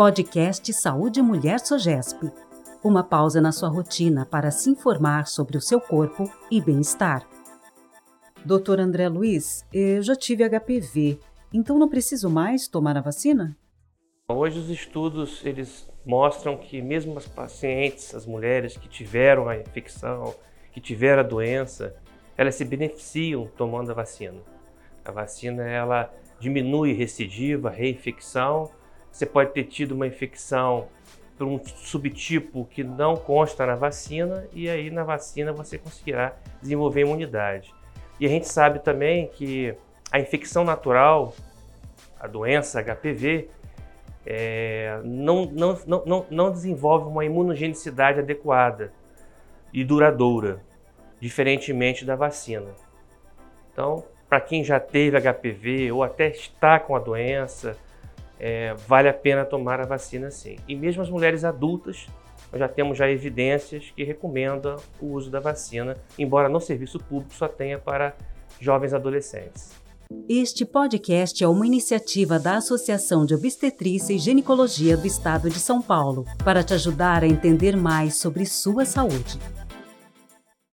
Podcast Saúde Mulher Sogesp. Uma pausa na sua rotina para se informar sobre o seu corpo e bem-estar. Doutor André Luiz, eu já tive HPV, então não preciso mais tomar a vacina? Hoje os estudos eles mostram que mesmo as pacientes, as mulheres que tiveram a infecção, que tiveram a doença, elas se beneficiam tomando a vacina. A vacina ela diminui recidiva, reinfecção. Você pode ter tido uma infecção por um subtipo que não consta na vacina e aí na vacina você conseguirá desenvolver imunidade. E a gente sabe também que a infecção natural, a doença HPV, é, não, não, não, não desenvolve uma imunogenicidade adequada e duradoura, diferentemente da vacina. Então, para quem já teve HPV ou até está com a doença, é, vale a pena tomar a vacina sim. E mesmo as mulheres adultas, nós já temos já evidências que recomendam o uso da vacina, embora no serviço público só tenha para jovens adolescentes. Este podcast é uma iniciativa da Associação de Obstetrícia e Ginecologia do Estado de São Paulo, para te ajudar a entender mais sobre sua saúde.